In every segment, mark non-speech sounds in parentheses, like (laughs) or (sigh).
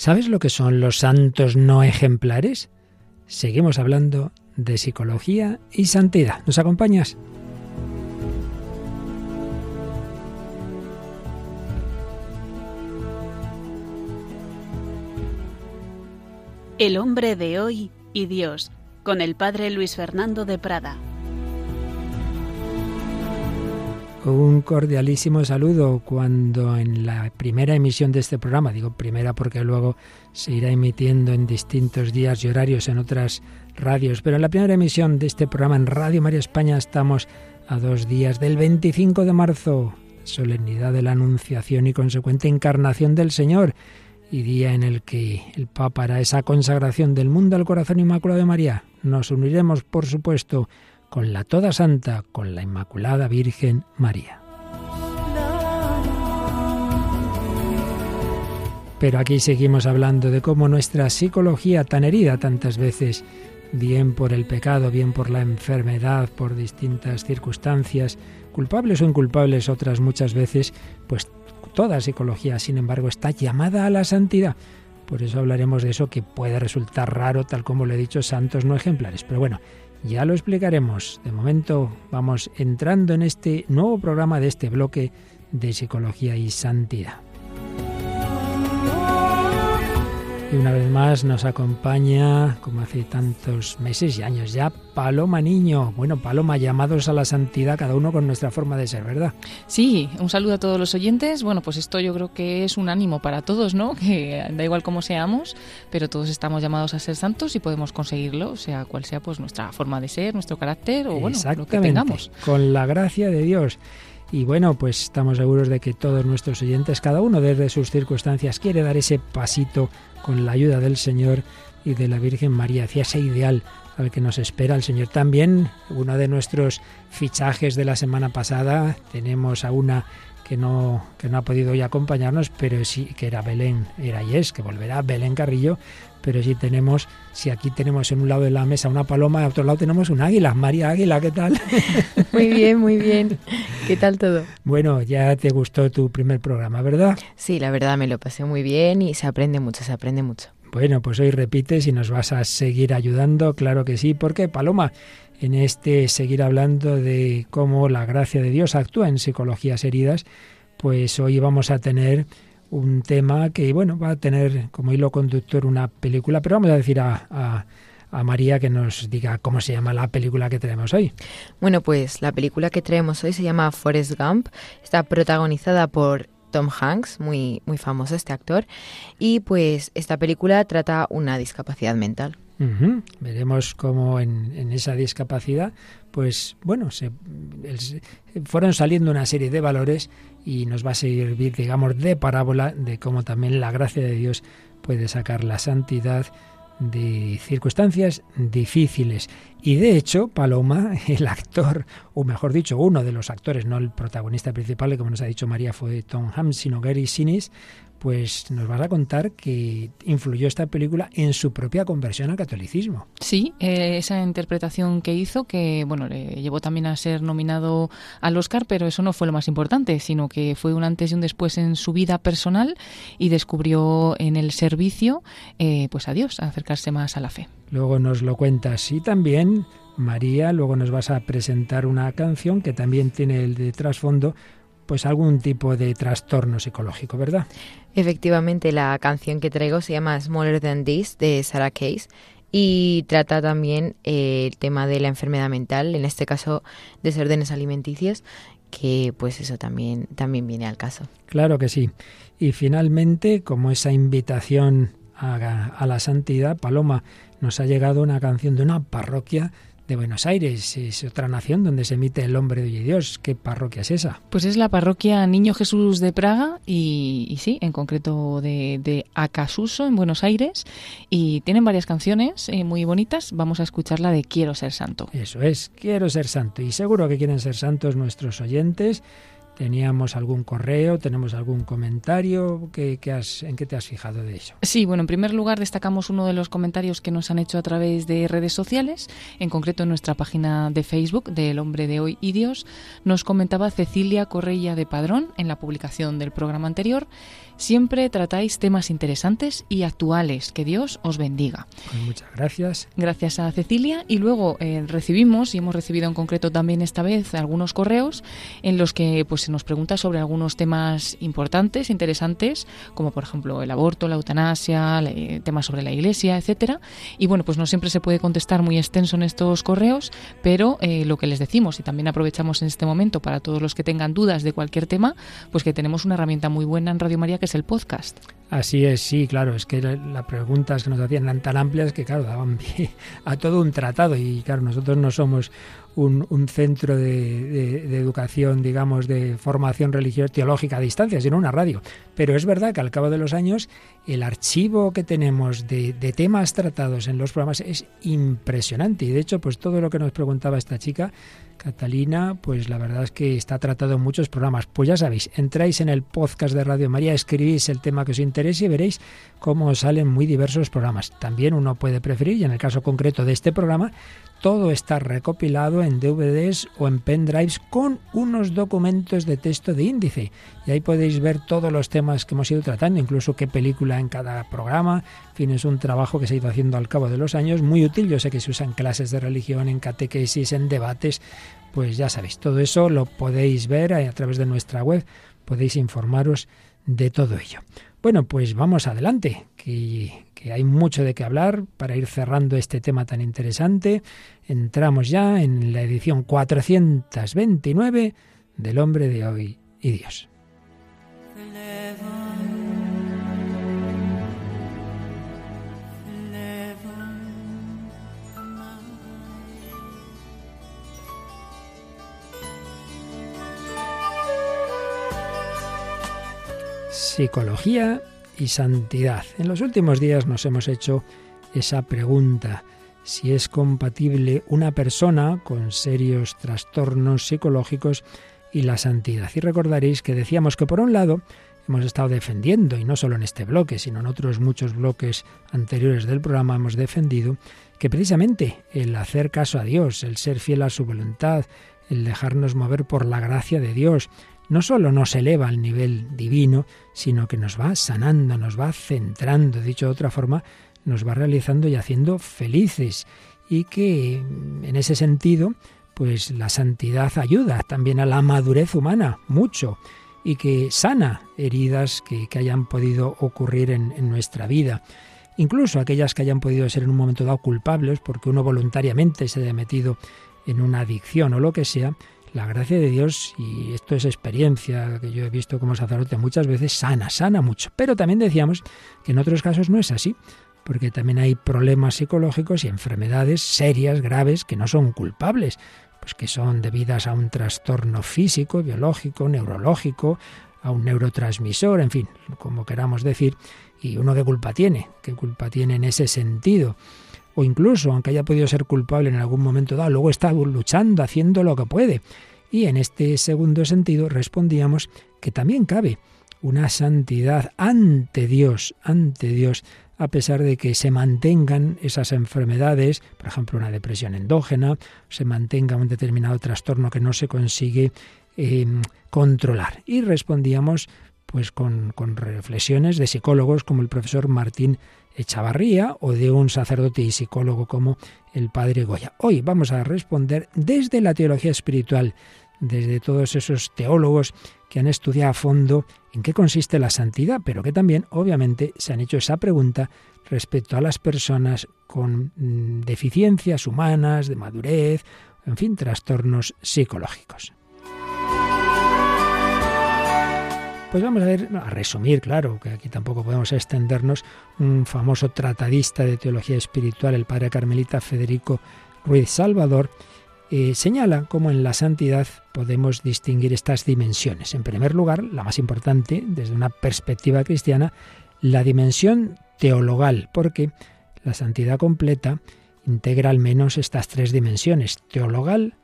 ¿Sabes lo que son los santos no ejemplares? Seguimos hablando de psicología y santidad. ¿Nos acompañas? El hombre de hoy y Dios, con el padre Luis Fernando de Prada. Un cordialísimo saludo cuando en la primera emisión de este programa, digo primera porque luego se irá emitiendo en distintos días y horarios en otras radios, pero en la primera emisión de este programa en Radio María España estamos a dos días del 25 de marzo, solemnidad de la Anunciación y consecuente encarnación del Señor, y día en el que el Papa hará esa consagración del mundo al corazón inmaculado de María. Nos uniremos, por supuesto, con la Toda Santa, con la Inmaculada Virgen María. Pero aquí seguimos hablando de cómo nuestra psicología tan herida tantas veces, bien por el pecado, bien por la enfermedad, por distintas circunstancias, culpables o inculpables otras muchas veces, pues toda psicología, sin embargo, está llamada a la santidad. Por eso hablaremos de eso que puede resultar raro, tal como lo he dicho, santos no ejemplares. Pero bueno, ya lo explicaremos. De momento vamos entrando en este nuevo programa de este bloque de psicología y santidad. Y una vez más nos acompaña, como hace tantos meses y años ya, Paloma Niño. Bueno, Paloma, llamados a la santidad, cada uno con nuestra forma de ser, ¿verdad? Sí, un saludo a todos los oyentes. Bueno, pues esto yo creo que es un ánimo para todos, ¿no? (laughs) Que da igual cómo seamos, pero todos estamos llamados a ser santos y podemos conseguirlo, sea cual sea pues nuestra forma de ser, nuestro carácter o bueno, lo que tengamos. Con la gracia de Dios. Y bueno, pues estamos seguros de que todos nuestros oyentes, cada uno desde sus circunstancias, quiere dar ese pasito con la ayuda del Señor y de la Virgen María, hacia ese ideal al que nos espera el Señor. También uno de nuestros fichajes de la semana pasada, tenemos a una que no, que no ha podido hoy acompañarnos, pero sí que era Belén, era y es, que volverá Belén Carrillo, pero sí tenemos, si aquí tenemos en un lado de la mesa una paloma, en otro lado tenemos un águila. María Águila, ¿qué tal? (laughs) Muy bien, muy bien. ¿Qué tal todo? Bueno, ya te gustó tu primer programa, ¿verdad? Sí, la verdad me lo pasé muy bien y se aprende mucho, se aprende mucho. Bueno, pues hoy repites y nos vas a seguir ayudando, claro que sí, porque Paloma, en este seguir hablando de cómo la gracia de Dios actúa en psicologías heridas, pues hoy vamos a tener un tema que, bueno, va a tener como hilo conductor una película, pero vamos a decir a, a, María que nos diga cómo se llama la película que tenemos hoy. Bueno, pues la película que traemos hoy se llama Forrest Gump, está protagonizada por Tom Hanks, muy, muy famoso este actor, y pues esta película trata una discapacidad mental. Veremos cómo en, esa discapacidad, pues bueno, se, fueron saliendo una serie de valores y nos va a servir, digamos, de parábola de cómo también la gracia de Dios puede sacar la santidad de circunstancias difíciles. Y de hecho, Paloma, (laughs) el actor, o mejor dicho, uno de los actores, no el protagonista principal, como nos ha dicho María fue Tom Hanks, sino Gary Sinise, pues nos vas a contar que influyó esta película en su propia conversión al catolicismo. Sí, eh, esa interpretación que hizo, que bueno, le llevó también a ser nominado al Oscar, pero eso no fue lo más importante, sino que fue un antes y un después en su vida personal y descubrió en el servicio, eh, pues a Dios, acercarse más a la fe. Luego nos lo cuentas y también María, luego nos vas a presentar una canción que también tiene el de trasfondo pues algún tipo de trastorno psicológico, ¿verdad? Efectivamente, la canción que traigo se llama Smaller Than This de Sarah Case y trata también eh, el tema de la enfermedad mental, en este caso desórdenes alimenticios, que pues eso también, también viene al caso. Claro que sí. Y finalmente, como esa invitación a, a la santidad, Paloma, nos ha llegado una canción de una parroquia de Buenos Aires. Es otra nación donde se emite el hombre de Dios. ¿Qué parroquia es esa? Pues es la parroquia Niño Jesús de Praga y, y sí, en concreto de, de, Acasuso, en Buenos Aires. Y tienen varias canciones eh, muy bonitas. Vamos a escuchar la de Quiero ser santo. Eso es, quiero ser santo. Y seguro que quieren ser santos nuestros oyentes. ¿Teníamos algún correo? ¿Tenemos algún comentario? ¿Qué, qué has, ¿En qué te has fijado de ello? Sí, bueno, en primer lugar destacamos uno de los comentarios que nos han hecho a través de redes sociales, en concreto en nuestra página de Facebook del Hombre de Hoy y Dios. Nos comentaba Cecilia Correia de Padrón en la publicación del programa anterior Siempre tratáis temas interesantes y actuales. Que Dios os bendiga. Pues muchas gracias. Gracias a Cecilia. Y luego eh, recibimos, y hemos recibido en concreto también esta vez, algunos correos en los que pues, se nos pregunta sobre algunos temas importantes, interesantes, como por ejemplo el aborto, la eutanasia, temas sobre la iglesia, etcétera. Y bueno, pues no siempre se puede contestar muy extenso en estos correos, pero eh, lo que les decimos, y también aprovechamos en este momento para todos los que tengan dudas de cualquier tema, pues que tenemos una herramienta muy buena en Radio María que el podcast. Así es, sí, claro, es que las preguntas que nos hacían eran tan amplias que, claro, daban pie a todo un tratado y, claro, nosotros no somos un, centro de, educación, digamos, de formación religiosa teológica a distancia, sino una radio. Pero es verdad que al cabo de los años el archivo que tenemos de, de temas tratados en los programas es impresionante y, de hecho, pues todo lo que nos preguntaba esta chica Catalina, pues la verdad es que está tratado en muchos programas. Pues ya sabéis, entráis en el podcast de Radio María, escribís el tema que os interese y veréis cómo salen muy diversos programas. También uno puede preferir, y en el caso concreto de este programa, todo está recopilado en DVDs o en pendrives con unos documentos de texto de índice. Y ahí podéis ver todos los temas que hemos ido tratando, incluso qué película en cada programa. En fin, es un trabajo que se ha ido haciendo al cabo de los años, muy útil. Yo sé que se usa en clases de religión, en catequesis, en debates. Pues ya sabéis, todo eso lo podéis ver a través de nuestra web, podéis informaros de todo ello. Bueno, pues vamos adelante, que, hay mucho de qué hablar para ir cerrando este tema tan interesante. Entramos ya en la edición 429 del hombre de hoy y Dios. Psicología y santidad. En los últimos días nos hemos hecho esa pregunta, si es compatible una persona con serios trastornos psicológicos y la santidad. Y recordaréis que decíamos que por un lado hemos estado defendiendo, y no solo en este bloque, sino en otros muchos bloques anteriores del programa hemos defendido, que precisamente el hacer caso a Dios, el ser fiel a su voluntad, el dejarnos mover por la gracia de Dios, no solo nos eleva al nivel divino, sino que nos va sanando, nos va centrando, dicho de otra forma, nos va realizando y haciendo felices. Y que en ese sentido, pues la santidad ayuda también a la madurez humana, mucho, y que sana heridas que, hayan podido ocurrir en, en nuestra vida incluso aquellas que hayan podido ser en un momento dado culpables porque uno voluntariamente se haya metido en una adicción o lo que sea, la gracia de Dios, y esto es experiencia que yo he visto como sacerdote muchas veces, sana, sana mucho. Pero también decíamos que en otros casos no es así, porque también hay problemas psicológicos y enfermedades serias, graves, que no son culpables, pues que son debidas a un trastorno físico, biológico, neurológico, a un neurotransmisor, en fin, como queramos decir, y uno qué culpa tiene, qué culpa tiene en ese sentido o incluso, aunque haya podido ser culpable en algún momento dado, luego está luchando, haciendo lo que puede. Y en este segundo sentido respondíamos que también cabe una santidad ante Dios, ante Dios, a pesar de que se mantengan esas enfermedades, por ejemplo una depresión endógena, se mantenga un determinado trastorno que no se consigue eh, controlar. Y respondíamos pues con, con reflexiones de psicólogos como el profesor Martín Echavarría o de un sacerdote y psicólogo como el padre Goya. Hoy vamos a responder desde la teología espiritual, desde todos esos teólogos que han estudiado a fondo en qué consiste la santidad, pero que también obviamente se han hecho esa pregunta respecto a las personas con mm, deficiencias humanas, de madurez, en fin, trastornos psicológicos. Pues vamos a ver, a resumir, claro, que aquí tampoco podemos extendernos, un famoso tratadista de teología espiritual, el padre carmelita Federico Ruiz Salvador, eh, señala cómo en la santidad podemos distinguir estas dimensiones. En primer lugar, la más importante, desde una perspectiva cristiana, la dimensión teologal, porque la santidad completa integra al menos estas tres dimensiones, teologal,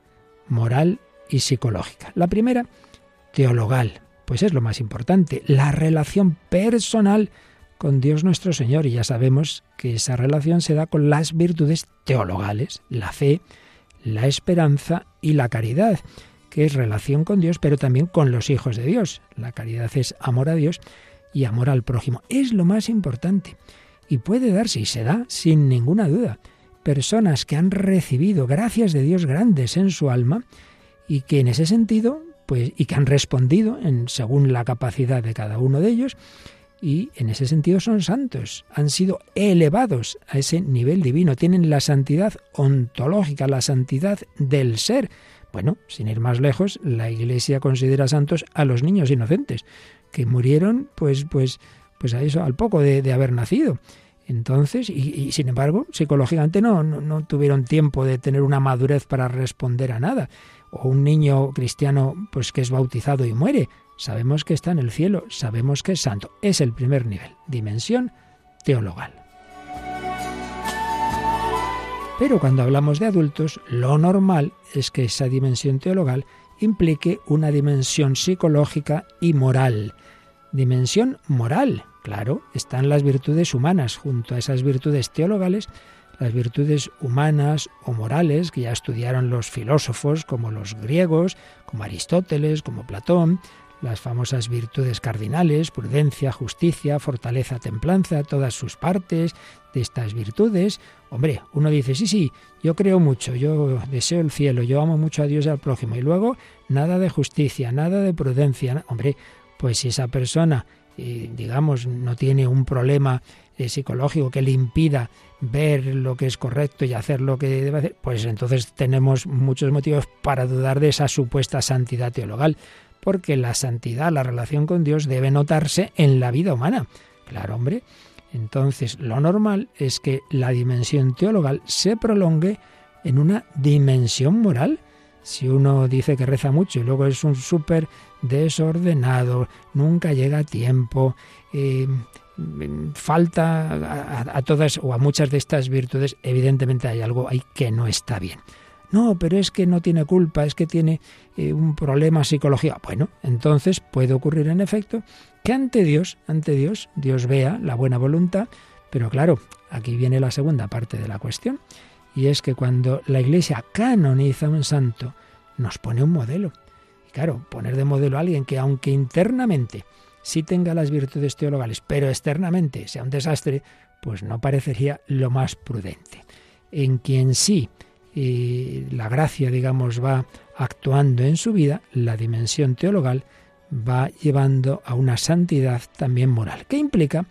moral y psicológica. La primera, teologal, pues es lo más importante, la relación personal con Dios nuestro Señor. Y ya sabemos que esa relación se da con las virtudes teologales, la fe, la esperanza y la caridad, que es relación con Dios, pero también con los hijos de Dios. La caridad es amor a Dios y amor al prójimo. Es lo más importante. Y puede darse, y se da, sin ninguna duda, personas que han recibido gracias de Dios grandes en su alma y que en ese sentido, pues, y que han respondido en, según la capacidad de cada uno de ellos, y en ese sentido son santos, han sido elevados a ese nivel divino, tienen la santidad ontológica, la santidad del ser. Bueno, sin ir más lejos, la Iglesia considera santos a los niños inocentes, que murieron pues, pues, pues a eso, al poco de, haber nacido. Entonces, y, sin embargo, psicológicamente no, no, tuvieron tiempo de tener una madurez para responder a nada. O un niño cristiano, pues que es bautizado y muere, sabemos que está en el cielo, sabemos que es santo. Es el primer nivel, dimensión teologal. Pero cuando hablamos de adultos, lo normal es que esa dimensión teologal implique una dimensión psicológica y moral. Dimensión moral, claro, están las virtudes humanas junto a esas virtudes teologales, las virtudes humanas o morales que ya estudiaron los filósofos como los griegos, como Aristóteles, como Platón, las famosas virtudes cardinales, prudencia, justicia, fortaleza, templanza, todas sus partes de estas virtudes. Hombre, uno dice, sí, sí, yo creo mucho, yo deseo el cielo, yo amo mucho a Dios y al prójimo, y luego nada de justicia, nada de prudencia. Hombre, pues si esa persona, digamos, no tiene un problema eh, psicológico que le impida ver lo que es correcto y hacer lo que debe hacer, pues entonces tenemos muchos motivos para dudar de esa supuesta santidad teologal porque la santidad, la relación con Dios debe notarse en la vida humana. Claro, hombre. Entonces, lo normal es que la dimensión teologal se prolongue en una dimensión moral. Si uno dice que reza mucho y luego es un súper desordenado, nunca llega a tiempo, eh, falta a, todas o a muchas de estas virtudes, evidentemente hay algo ahí que no está bien. No, pero es que no tiene culpa, es que tiene eh, un problema psicológico. Bueno, entonces puede ocurrir en efecto que ante Dios, ante Dios, Dios vea la buena voluntad, pero claro, aquí viene la segunda parte de la cuestión, y es que cuando la Iglesia canoniza a un santo, nos pone un modelo. Claro, poner de modelo a alguien que aunque internamente sí tenga las virtudes teologales, pero externamente sea un desastre, pues no parecería lo más prudente. En quien sí y la gracia, digamos, va actuando en su vida, la dimensión teologal va llevando a una santidad también moral, que implica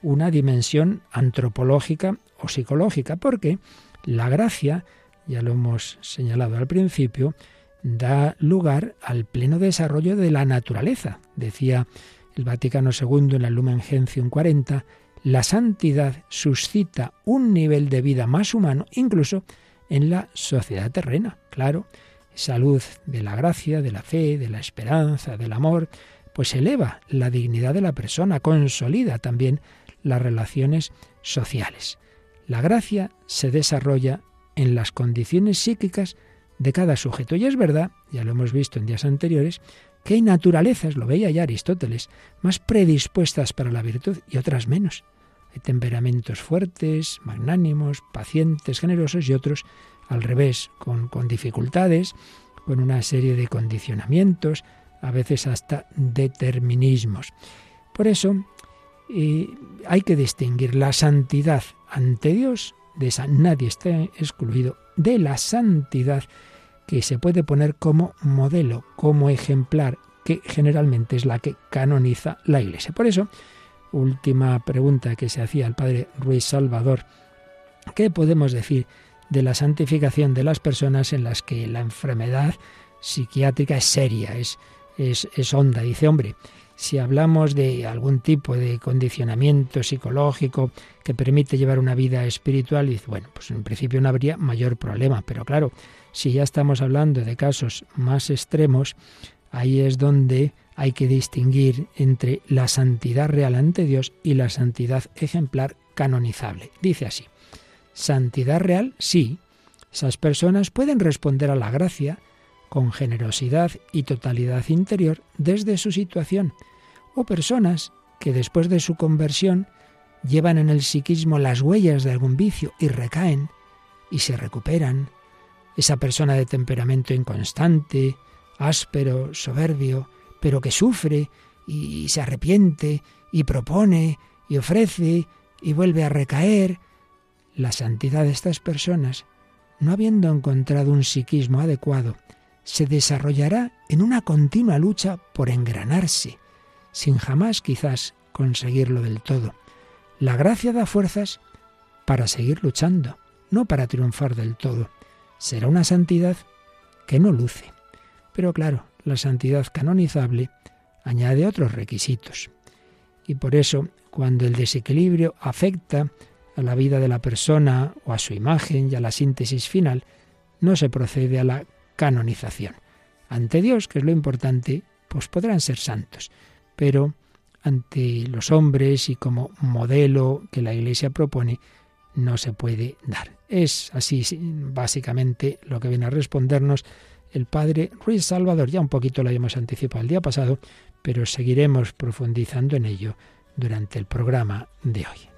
una dimensión antropológica o psicológica, porque la gracia, ya lo hemos señalado al principio, da lugar al pleno desarrollo de la naturaleza. Decía el Vaticano II en la Lumen Gentium 40, la santidad suscita un nivel de vida más humano, incluso en la sociedad terrena. Claro, esa luz de la gracia, de la fe, de la esperanza, del amor, pues eleva la dignidad de la persona, consolida también las relaciones sociales. La gracia se desarrolla en las condiciones psíquicas de cada sujeto. Y es verdad, ya lo hemos visto en días anteriores, que hay naturalezas, lo veía ya Aristóteles, más predispuestas para la virtud y otras menos temperamentos fuertes, magnánimos, pacientes, generosos y otros al revés, con, con dificultades, con una serie de condicionamientos, a veces hasta determinismos. Por eso eh, hay que distinguir la santidad ante Dios, de esa nadie está excluido, de la santidad que se puede poner como modelo, como ejemplar, que generalmente es la que canoniza la Iglesia. Por eso, última pregunta que se hacía el padre Ruiz Salvador. ¿Qué podemos decir de la santificación de las personas en las que la enfermedad psiquiátrica es seria, es, es, es honda? Dice, hombre, si hablamos de algún tipo de condicionamiento psicológico que permite llevar una vida espiritual, bueno, pues en principio no habría mayor problema, pero claro, si ya estamos hablando de casos más extremos, ahí es donde hay que distinguir entre la santidad real ante Dios y la santidad ejemplar canonizable. Dice así, santidad real, sí, esas personas pueden responder a la gracia con generosidad y totalidad interior desde su situación, o personas que después de su conversión llevan en el psiquismo las huellas de algún vicio y recaen y se recuperan. Esa persona de temperamento inconstante, áspero, soberbio, pero que sufre y se arrepiente y propone y ofrece y vuelve a recaer. La santidad de estas personas, no habiendo encontrado un psiquismo adecuado, se desarrollará en una continua lucha por engranarse, sin jamás quizás conseguirlo del todo. La gracia da fuerzas para seguir luchando, no para triunfar del todo. Será una santidad que no luce. Pero claro, la santidad canonizable añade otros requisitos. Y por eso, cuando el desequilibrio afecta a la vida de la persona o a su imagen y a la síntesis final, no se procede a la canonización. Ante Dios, que es lo importante, pues podrán ser santos, pero ante los hombres y como modelo que la Iglesia propone, no se puede dar. Es así básicamente lo que viene a respondernos el padre Ruiz Salvador. Ya un poquito lo habíamos anticipado el día pasado, pero seguiremos profundizando en ello durante el programa de hoy.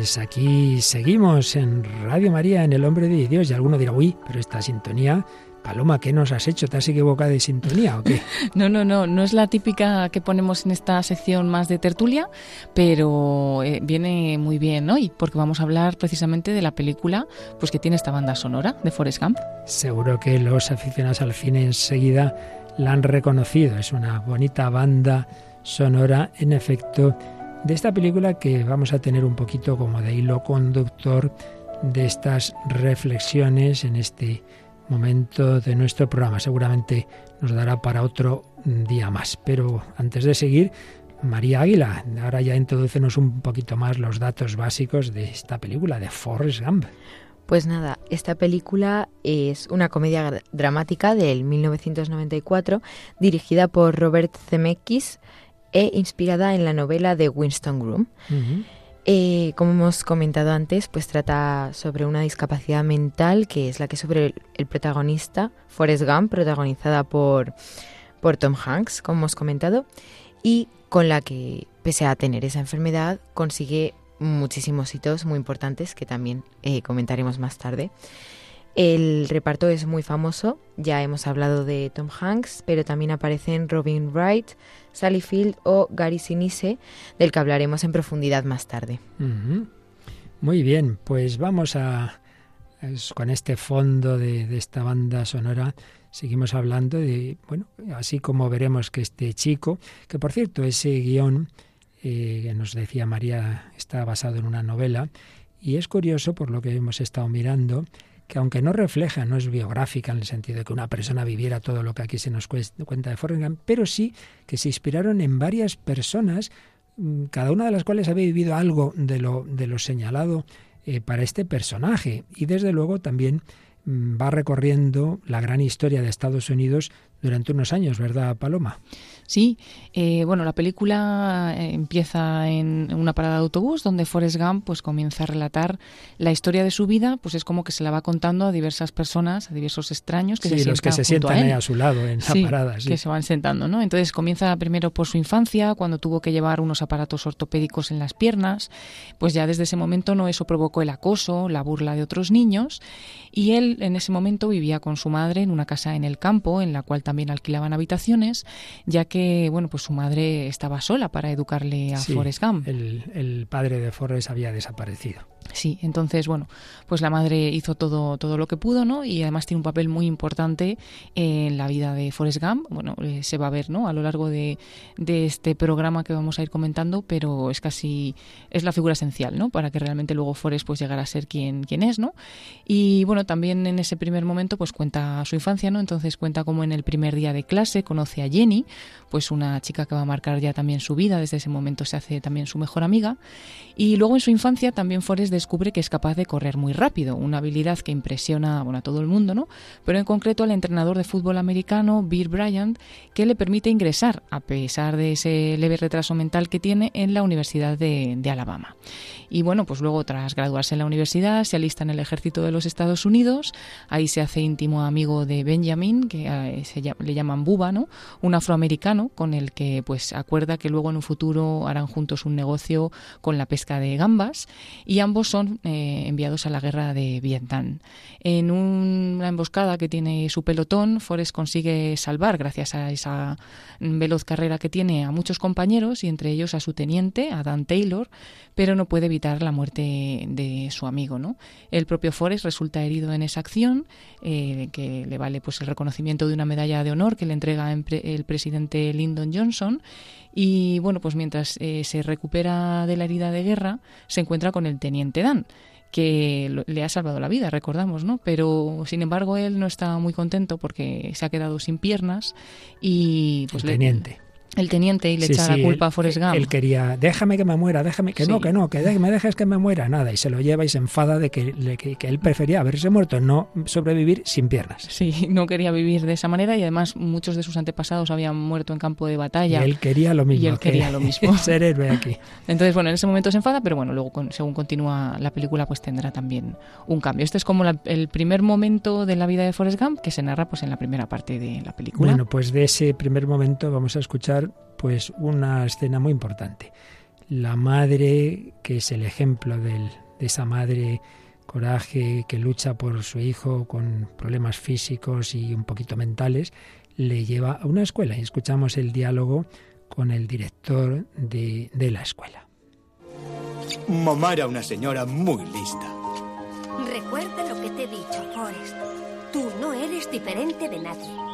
Pues aquí seguimos en Radio María, en El Hombre de Dios, y alguno dirá, uy, pero esta sintonía, Paloma, ¿qué nos has hecho? ¿Te has equivocado de sintonía o qué? (laughs) No, no, no, no es la típica que ponemos en esta sección más de tertulia, pero eh, viene muy bien hoy, porque vamos a hablar precisamente de la película pues que tiene esta banda sonora de Forrest Gump. Seguro que los aficionados al cine enseguida la han reconocido, es una bonita banda sonora, en efecto, de esta película que vamos a tener un poquito como de hilo conductor de estas reflexiones en este momento de nuestro programa. Seguramente nos dará para otro día más. Pero antes de seguir, María Águila, ahora ya introducenos un poquito más los datos básicos de esta película, de Forrest Gump. Pues nada, esta película es una comedia dramática del 1994 dirigida por Robert Zemeckis e inspirada en la novela de Winston Groom. Eh, como hemos comentado antes, pues trata sobre una discapacidad mental que es la que sufre el, protagonista, Forrest Gump, protagonizada por, por Tom Hanks, como hemos comentado, y con la que, pese a tener esa enfermedad, consigue muchísimos hitos muy importantes que también eh, comentaremos más tarde. El reparto es muy famoso, ya hemos hablado de Tom Hanks, pero también aparecen Robin Wright, Sally Field o Gary Sinise, del que hablaremos en profundidad más tarde. Muy bien, pues vamos a, con este fondo de, esta banda sonora seguimos hablando de, bueno, así como veremos que este chico, que por cierto ese guion eh, que nos decía María está basado en una novela, y es curioso por lo que hemos estado mirando, que aunque no refleja, no es biográfica en el sentido de que una persona viviera todo lo que aquí se nos cuenta de Forrest pero sí que se inspiraron en varias personas, mm, cada una de las cuales había vivido algo de lo, de lo señalado eh, para este personaje. Y desde luego también mm, va recorriendo la gran historia de Estados Unidos durante unos años, ¿verdad, Paloma? Sí, eh, bueno, la película eh, empieza en una parada de autobús donde Forrest Gump pues comienza a relatar la historia de su vida, pues es como que se la va contando a diversas personas, a diversos extraños que se los que se sientan a, a, su lado en esa parada, que se van sentando, ¿no? Entonces comienza primero por su infancia, cuando tuvo que llevar unos aparatos ortopédicos en las piernas, pues ya desde ese momento no eso provocó el acoso, la burla de otros niños y él en ese momento vivía con su madre en una casa en el campo, en la cual también alquilaban habitaciones, ya que bueno, pues su madre estaba sola para educarle a Forrest Gump. El, el padre de Forrest había desaparecido. Sí, entonces, bueno, pues la madre hizo todo, todo lo que pudo, ¿no? Y además tiene un papel muy importante en la vida de Forrest Gump. Bueno, eh, se va a ver, ¿no? A lo largo de, de, este programa que vamos a ir comentando, pero es casi, es la figura esencial, ¿no? Para que realmente luego Forrest pues llegara a ser quien, quien es, ¿no? Y bueno, también en ese primer momento pues cuenta su infancia, ¿no? Entonces cuenta como en el primer día de clase conoce a Jenny, pues una chica que va a marcar ya también su vida, desde ese momento se hace también su mejor amiga. Y luego en su infancia también Forrest descubre que es capaz de correr muy rápido, una habilidad que impresiona bueno, a todo el mundo, ¿no? Pero en concreto al entrenador de fútbol americano, Bill Bryant, que le permite ingresar, a pesar de ese leve retraso mental que tiene, en la Universidad de, de Alabama. Y bueno, pues luego tras graduarse en la universidad, se alista en el ejército de los Estados Unidos, ahí se hace íntimo amigo de Benjamin, que eh, se, le llaman Buba, ¿no? Un afroamericano con el que pues acuerda que luego en un futuro harán juntos un negocio con la pesca de gambas y ambos son eh, enviados a la guerra de Vietnam. En una emboscada que tiene su pelotón, Forrest consigue salvar, gracias a esa veloz carrera que tiene, a muchos compañeros y entre ellos a su teniente, a Dan Taylor, pero no puede evitar la muerte de su amigo. ¿no? El propio Forrest resulta herido en esa acción, eh, que le vale pues el reconocimiento de una medalla de honor que le entrega el presidente Lyndon Johnson. Y bueno, pues mientras eh, se recupera de la herida de guerra, se encuentra con el teniente Dan que le ha salvado la vida, recordamos, ¿no? Pero sin embargo él no está muy contento porque se ha quedado sin piernas y pues el teniente el teniente y le echa la culpa a Forrest Gump. Él quería, déjame que me muera, déjame, que no, que no, que me dejes que me muera, nada, y se lo lleva y se enfada de que, que, él prefería haberse muerto, no sobrevivir sin piernas. Sí, (laughs) no quería vivir de esa manera y además muchos de sus antepasados habían muerto en campo de batalla. Y él quería lo mismo. Y él quería lo (laughs) mismo. ser héroe aquí. Entonces, bueno, en ese momento se enfada, pero bueno, luego según continúa la película, pues tendrá también un cambio. Este es como el primer momento de la vida de Forrest Gump que se narra pues en la primera parte de la película. Bueno, pues de ese primer momento vamos a escuchar pues una escena muy importante. La madre, que es el ejemplo de esa madre coraje que lucha por su hijo con problemas físicos y un poquito mentales, le lleva a una escuela y escuchamos el diálogo con el director de, de la escuela. Mamá era una señora muy lista. Recuerda lo que te he dicho, Forrest. Tú no eres diferente de nadie.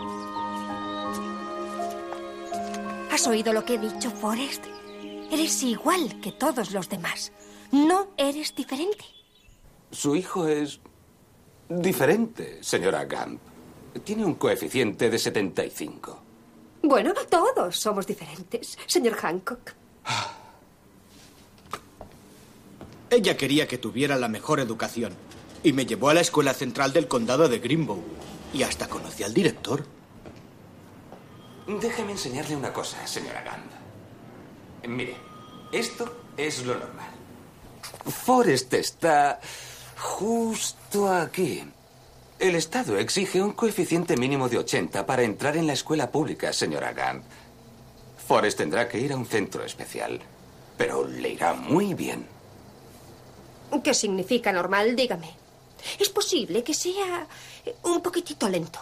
¿Has oído lo que he dicho, Forrest? Eres igual que todos los demás. No eres diferente. Su hijo es diferente, señora Gump. Tiene un coeficiente de 75. Bueno, todos somos diferentes, señor Hancock. Ella quería que tuviera la mejor educación y me llevó a la escuela central del condado de Greenbow y hasta conocí al director. Déjeme enseñarle una cosa, señora Gand. Mire, esto es lo normal. Forrest está justo aquí. El Estado exige un coeficiente mínimo de 80 para entrar en la escuela pública, señora Gant. Forrest tendrá que ir a un centro especial, pero le irá muy bien. ¿Qué significa normal? Dígame. Es posible que sea un poquitito lento.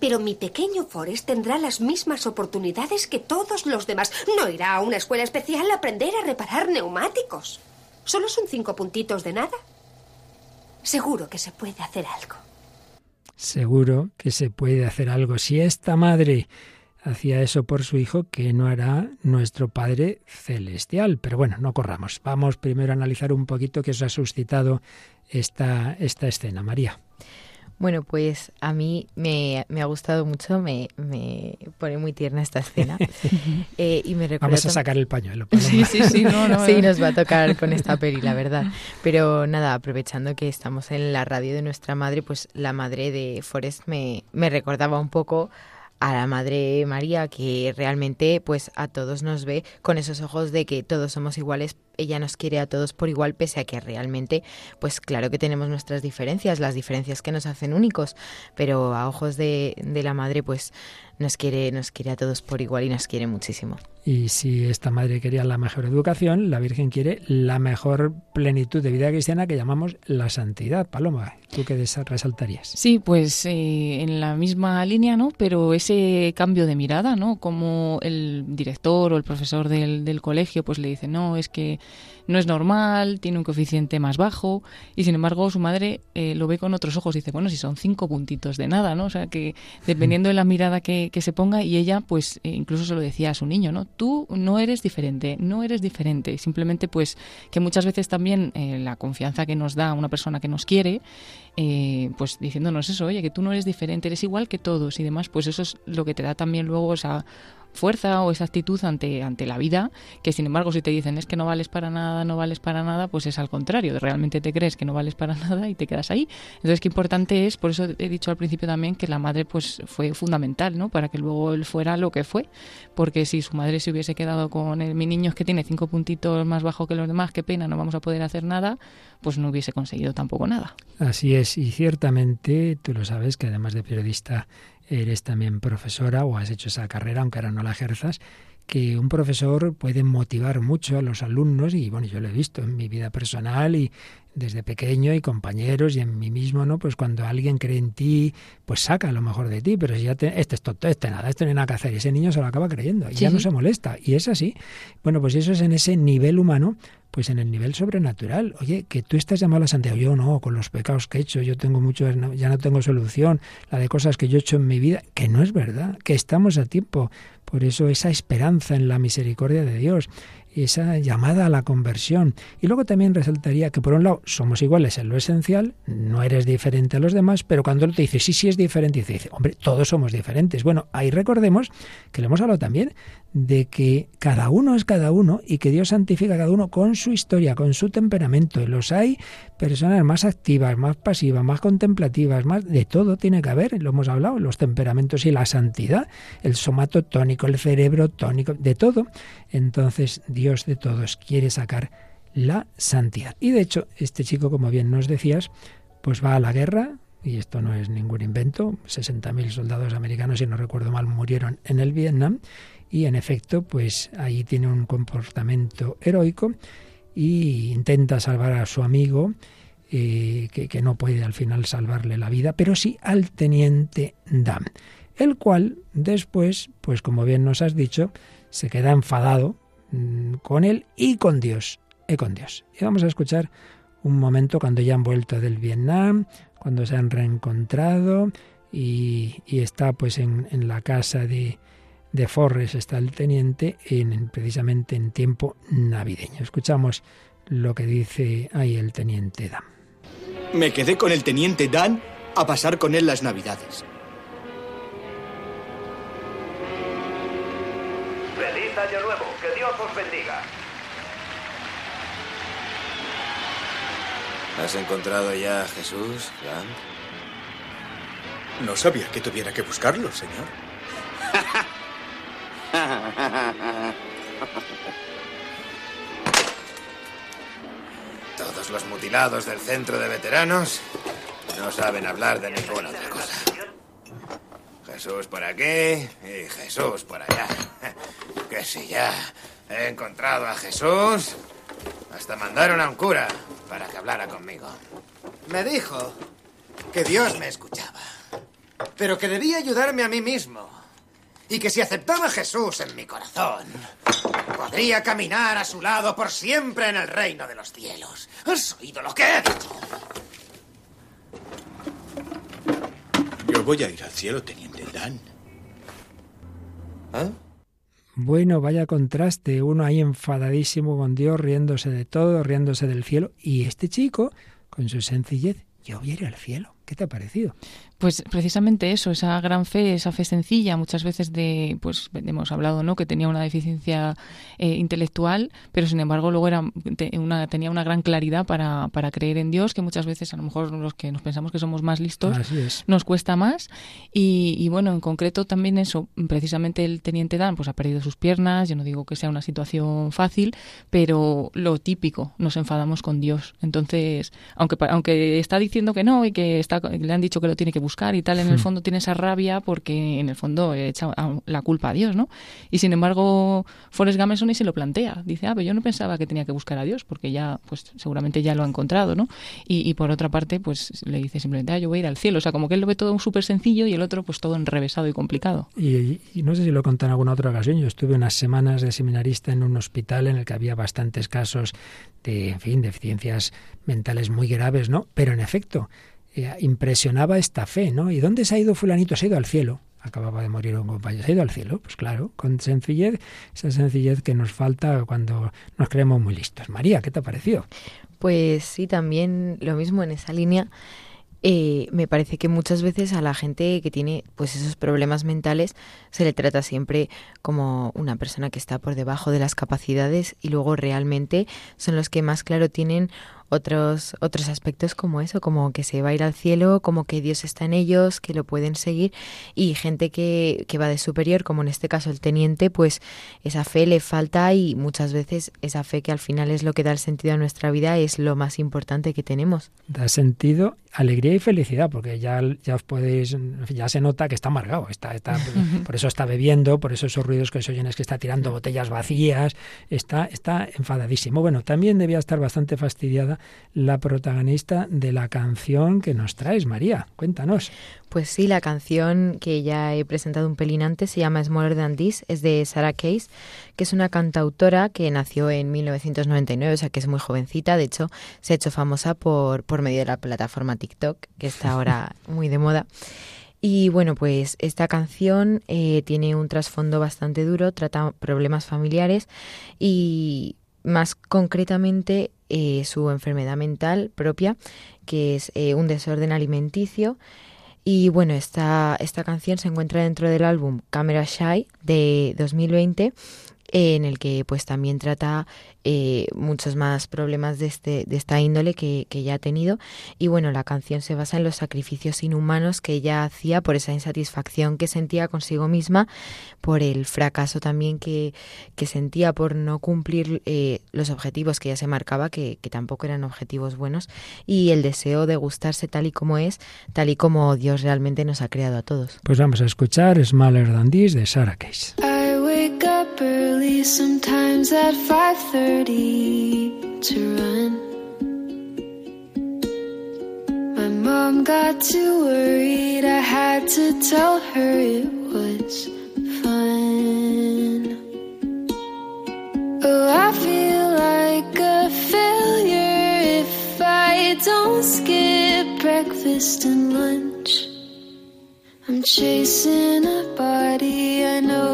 Pero mi pequeño Forrest tendrá las mismas oportunidades que todos los demás. No irá a una escuela especial a aprender a reparar neumáticos. Solo son cinco puntitos de nada. Seguro que se puede hacer algo. Seguro que se puede hacer algo. Si esta madre hacía eso por su hijo, ¿qué no hará nuestro Padre Celestial? Pero bueno, no corramos. Vamos primero a analizar un poquito qué os ha suscitado esta, esta escena, María. Bueno, pues a mí me, ha gustado mucho, me, me, pone muy tierna esta escena. (laughs) eh, y me Vamos a sacar el pañuelo. (laughs) Sí, sí, sí, no, no, sí, nos va a tocar con esta peli, la verdad. (laughs) Pero nada, aprovechando que estamos en la radio de nuestra madre, pues la madre de Forrest me, me recordaba un poco a la Madre María, que realmente pues a todos nos ve con esos ojos de que todos somos iguales, ella nos quiere a todos por igual, pese a que realmente, pues claro que tenemos nuestras diferencias, las diferencias que nos hacen únicos, pero a ojos de, de la Madre, pues nos quiere, nos quiere a todos por igual y nos quiere muchísimo. Y si esta madre quería la mejor educación, la Virgen quiere la mejor plenitud de vida cristiana que llamamos la santidad. Paloma, ¿tú qué resaltarías? Sí, pues eh, en la misma línea, ¿no? Pero ese cambio de mirada, ¿no? Como el director o el profesor del, del colegio, pues le dice, no, es que no es normal, tiene un coeficiente más bajo y sin embargo su madre eh, lo ve con otros ojos y dice, bueno, si son cinco puntitos de nada, ¿no? O sea, que dependiendo de la mirada que, se ponga y ella pues eh, incluso se lo decía a su niño, ¿no? Tú no eres diferente, no eres diferente. Simplemente pues que muchas veces también eh, la confianza que nos da una persona que nos quiere, pues diciéndonos eso, oye, que tú no eres diferente, eres igual que todos y demás, pues eso es lo que te da también luego esa fuerza o esa actitud ante, ante la vida, que sin embargo si te dicen es que no vales para nada, no vales para nada, pues es al contrario, realmente te crees que no vales para (laughs) nada y te quedas ahí. Entonces qué importante es, por eso he dicho al principio también que la madre pues fue fundamental, ¿no? Para que luego él fuera lo que fue, porque si su madre se hubiese quedado con el, mi niño es que tiene cinco puntitos más bajo que los demás, qué pena, no vamos a poder hacer nada, pues no hubiese conseguido tampoco nada. Así es, y ciertamente tú lo sabes que además de periodista eres también profesora o has hecho esa carrera, aunque ahora no la ejerzas, que un profesor puede motivar mucho a los alumnos y bueno, yo lo he visto en mi vida personal y desde pequeño y compañeros y en mí mismo, ¿no? Pues cuando alguien cree en ti, pues saca lo mejor de ti, pero si ya te, este es tonto, este nada, este no hay nada que hacer, y ese niño se lo acaba creyendo y ya no se molesta y es así. Bueno, pues eso es en ese nivel humano pues en el nivel sobrenatural. Oye, que tú estás llamado a la santidad, yo no, con los pecados que he hecho, yo tengo muchos, ya no tengo solución, la de cosas que yo he hecho en mi vida, que no es verdad, que estamos a tiempo. Por eso esa esperanza en la misericordia de Dios, esa llamada a la conversión. Y luego también resaltaría que por un lado somos iguales en lo esencial, no eres diferente a los demás, pero cuando él te dice sí, sí es diferente, dice, hombre, todos somos diferentes. Bueno, ahí recordemos que le hemos hablado también de que cada uno es cada uno y que Dios santifica a cada uno con su historia, con su temperamento. Los hay personas más activas, más pasivas, más contemplativas, más de todo tiene que haber, lo hemos hablado, los temperamentos y la santidad, el somato tónico, el cerebro tónico, de todo. Entonces Dios de todos quiere sacar la santidad. Y de hecho, este chico, como bien nos decías, pues va a la guerra, y esto no es ningún invento, 60.000 soldados americanos, si no recuerdo mal, murieron en el Vietnam, y en efecto, pues ahí tiene un comportamiento heroico y intenta salvar a su amigo, eh, que, no puede al final salvarle la vida, pero sí al teniente Dan, el cual después, pues como bien nos has dicho, se queda enfadado mm, con él y con Dios, y con Dios. Y vamos a escuchar un momento cuando ya han vuelto del Vietnam, cuando se han reencontrado y, está pues en, en la casa de, de Forres está el teniente en, precisamente en tiempo navideño. Escuchamos lo que dice ahí el teniente Dan. Me quedé con el teniente Dan a pasar con él las navidades. ¿Has encontrado ya a Jesús? No sabía que tuviera que buscarlo, señor. (laughs) Todos los mutilados del centro de veteranos no saben hablar de ninguna otra cosa. Jesús por aquí y Jesús por allá. (laughs) Que si ya he encontrado a Jesús, hasta mandaron a un cura para que hablara conmigo. Me dijo que Dios me escuchaba, pero que debía ayudarme a mí mismo y que si aceptaba a Jesús en mi corazón, podría caminar a su lado por siempre en el reino de los cielos. ¿Has oído lo que he dicho? Yo voy a ir al cielo, teniente Dan. ¿Eh? Bueno, vaya contraste, uno ahí enfadadísimo con Dios, riéndose de todo, riéndose del cielo, y este chico, con su sencillez, yo voy a ir al cielo. ¿Qué te ha parecido? Pues precisamente eso, esa gran fe, esa fe sencilla, muchas veces de, pues hemos hablado, ¿no? Que tenía una deficiencia eh, intelectual, pero sin embargo luego era una, tenía una gran claridad para, para, creer en Dios, que muchas veces a lo mejor los que nos pensamos que somos más listos nos cuesta más. Y, y, bueno, en concreto también eso, precisamente el teniente Dan, pues ha perdido sus piernas, yo no digo que sea una situación fácil, pero lo típico, nos enfadamos con Dios. Entonces, aunque, aunque está diciendo que no y que está, le han dicho que lo tiene que buscar, y tal, en el hmm. fondo tiene esa rabia porque en el fondo echa la culpa a Dios, ¿no? Y sin embargo, Forrest Gameson ni se lo plantea. Dice, ah, pero yo no pensaba que tenía que buscar a Dios porque ya, pues seguramente ya lo ha encontrado, ¿no? Y, por otra parte, pues le dice simplemente, ah, yo voy a ir al cielo. O sea, como que él lo ve todo súper sencillo y el otro, pues todo enrevesado y complicado. Y, y, no sé si lo conté en alguna otra ocasión. Yo estuve unas semanas de seminarista en un hospital en el que había bastantes casos de, en fin, deficiencias mentales muy graves, ¿no? Pero en efecto, eh, impresionaba esta fe, ¿no? ¿Y dónde se ha ido fulanito? Se ha ido al cielo. Acababa de morir un compañero. Se ha ido al cielo, pues claro, con sencillez, esa sencillez que nos falta cuando nos creemos muy listos. María, ¿qué te ha parecido? Pues sí, también lo mismo en esa línea. eh, me parece que muchas veces a la gente que tiene pues esos problemas mentales se le trata siempre como una persona que está por debajo de las capacidades y luego realmente son los que más claro tienen otros, otros aspectos como eso, como que se va a ir al cielo, como que Dios está en ellos, que lo pueden seguir, y gente que, que va de superior, como en este caso el teniente, pues esa fe le falta y muchas veces esa fe que al final es lo que da el sentido a nuestra vida es lo más importante que tenemos. Da sentido, alegría y felicidad, porque ya, ya os podéis, ya se nota que está amargado, está, está, (laughs) por eso está bebiendo, por eso esos ruidos que se oyen es que está tirando botellas vacías, está, está enfadadísimo. Bueno, también debía estar bastante fastidiada la protagonista de la canción que nos traes, María. Cuéntanos. Pues sí, la canción que ya he presentado un pelín antes se llama Smaller Than This, es de Sarah Case, que es una cantautora que nació en 1999, o sea que es muy jovencita, de hecho se ha hecho famosa por, por medio de la plataforma TikTok, que está (laughs) ahora muy de moda. Y bueno, pues esta canción eh, tiene un trasfondo bastante duro, trata problemas familiares y más concretamente eh, su enfermedad mental propia, que es eh, un desorden alimenticio. Y bueno, esta, esta canción se encuentra dentro del álbum Camera Shy de 2020 en el que pues también trata eh, muchos más problemas de, este, de esta índole que, que ya ha tenido y bueno, la canción se basa en los sacrificios inhumanos que ella hacía por esa insatisfacción que sentía consigo misma, por el fracaso también que, que sentía por no cumplir eh, los objetivos que ella se marcaba, que, que tampoco eran objetivos buenos, y el deseo de gustarse tal y como es, tal y como Dios realmente nos ha creado a todos. Pues vamos a escuchar Smaller Than This de Sarah Case. wake early, sometimes at 5:30 to run. My mom got too worried. I had to tell her it was fun. Oh, I feel like a failure if I don't skip breakfast and lunch. I'm chasing a body I know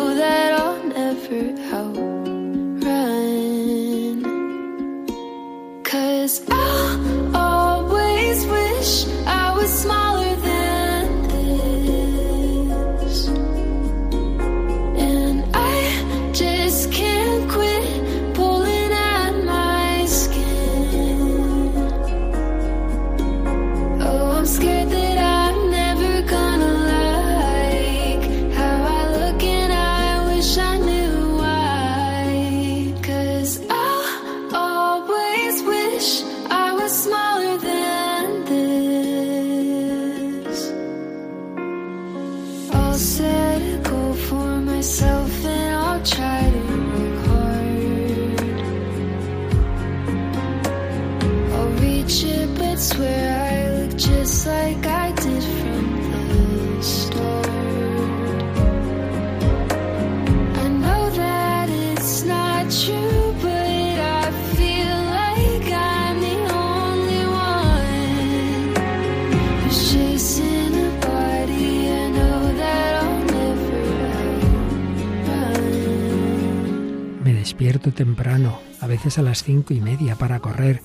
temprano, a veces a las cinco y media, para correr.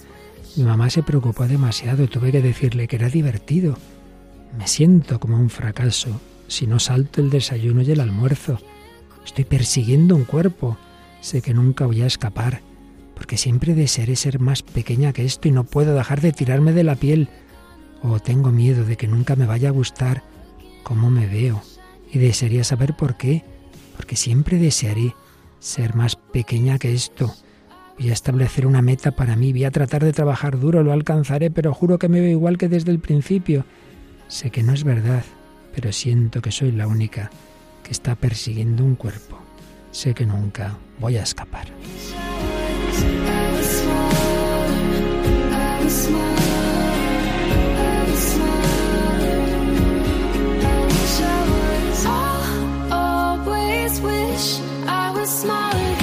Mi mamá se preocupó demasiado, tuve que decirle que era divertido. Me siento como un fracaso si no salto el desayuno y el almuerzo. Estoy persiguiendo un cuerpo. Sé que nunca voy a escapar, porque siempre desearé ser más pequeña que esto y no puedo dejar de tirarme de la piel. O tengo miedo de que nunca me vaya a gustar cómo me veo. Y desearía saber por qué, porque siempre desearé ser más pequeña que esto. Voy a establecer una meta para mí, voy a tratar de trabajar duro, lo alcanzaré, pero juro que me veo igual que desde el principio. Sé que no es verdad, pero siento que soy la única que está persiguiendo un cuerpo. Sé que nunca voy a escapar. I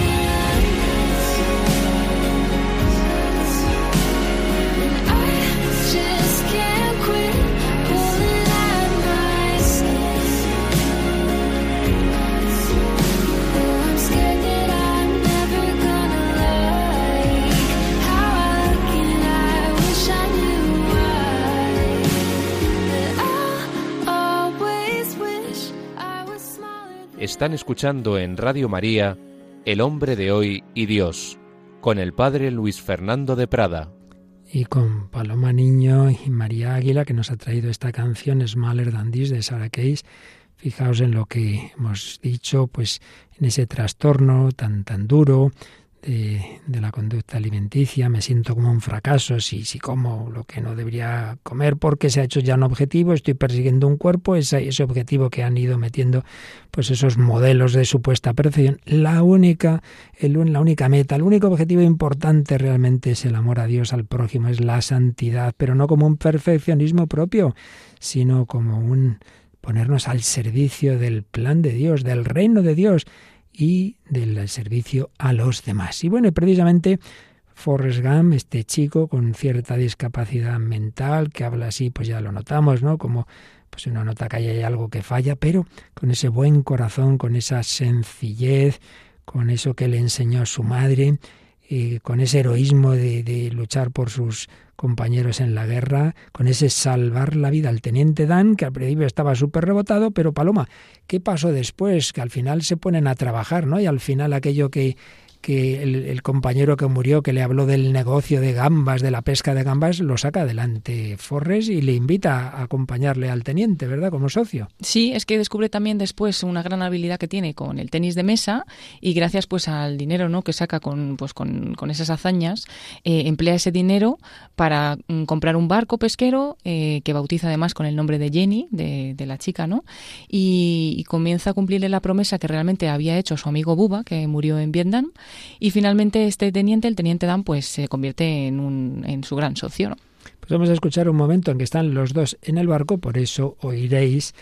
Están escuchando en Radio María El hombre de hoy y Dios, con el padre Luis Fernando de Prada. Y con Paloma Niño y María Águila, que nos ha traído esta canción Smaller Than This de Sarah Case. Fijaos en lo que hemos dicho, pues en ese trastorno tan tan duro de, de, la conducta alimenticia, me siento como un fracaso si, si como lo que no debería comer porque se ha hecho ya un objetivo, estoy persiguiendo un cuerpo, ese, ese objetivo que han ido metiendo pues esos modelos de supuesta perfección. La única, el, la única meta, el único objetivo importante realmente es el amor a Dios, al prójimo, es la santidad, pero no como un perfeccionismo propio, sino como un ponernos al servicio del plan de Dios, del reino de Dios y del servicio a los demás. Y bueno, precisamente Forrest Gump, este chico con cierta discapacidad mental, que habla así, pues ya lo notamos, ¿no? Como pues uno nota que hay algo que falla, pero con ese buen corazón, con esa sencillez, con eso que le enseñó su madre, eh, con ese heroísmo de, de luchar por sus compañeros en la guerra, con ese salvar la vida al teniente Dan, que al principio estaba súper rebotado, pero Paloma, ¿qué pasó después? Que al final se ponen a trabajar, ¿no? Y al final aquello que, que el, compañero que murió, que le habló del negocio de gambas, de la pesca de gambas, lo saca adelante Forres y le invita a acompañarle al teniente, ¿verdad? Como socio. Sí, es que descubre también después una gran habilidad que tiene con el tenis de mesa y gracias pues al dinero ¿no? que saca con, pues, con, con esas hazañas, eh, emplea ese dinero para mm, comprar un barco pesquero eh, que bautiza además con el nombre de Jenny, de, de la chica, ¿no? Y, y comienza a cumplirle la promesa que realmente había hecho su amigo Buba, que murió en Vietnam y finalmente este teniente, el teniente Dan, pues se convierte en, un, en su gran socio. Pues vamos a escuchar un momento en que están los dos en el barco, por eso oiréis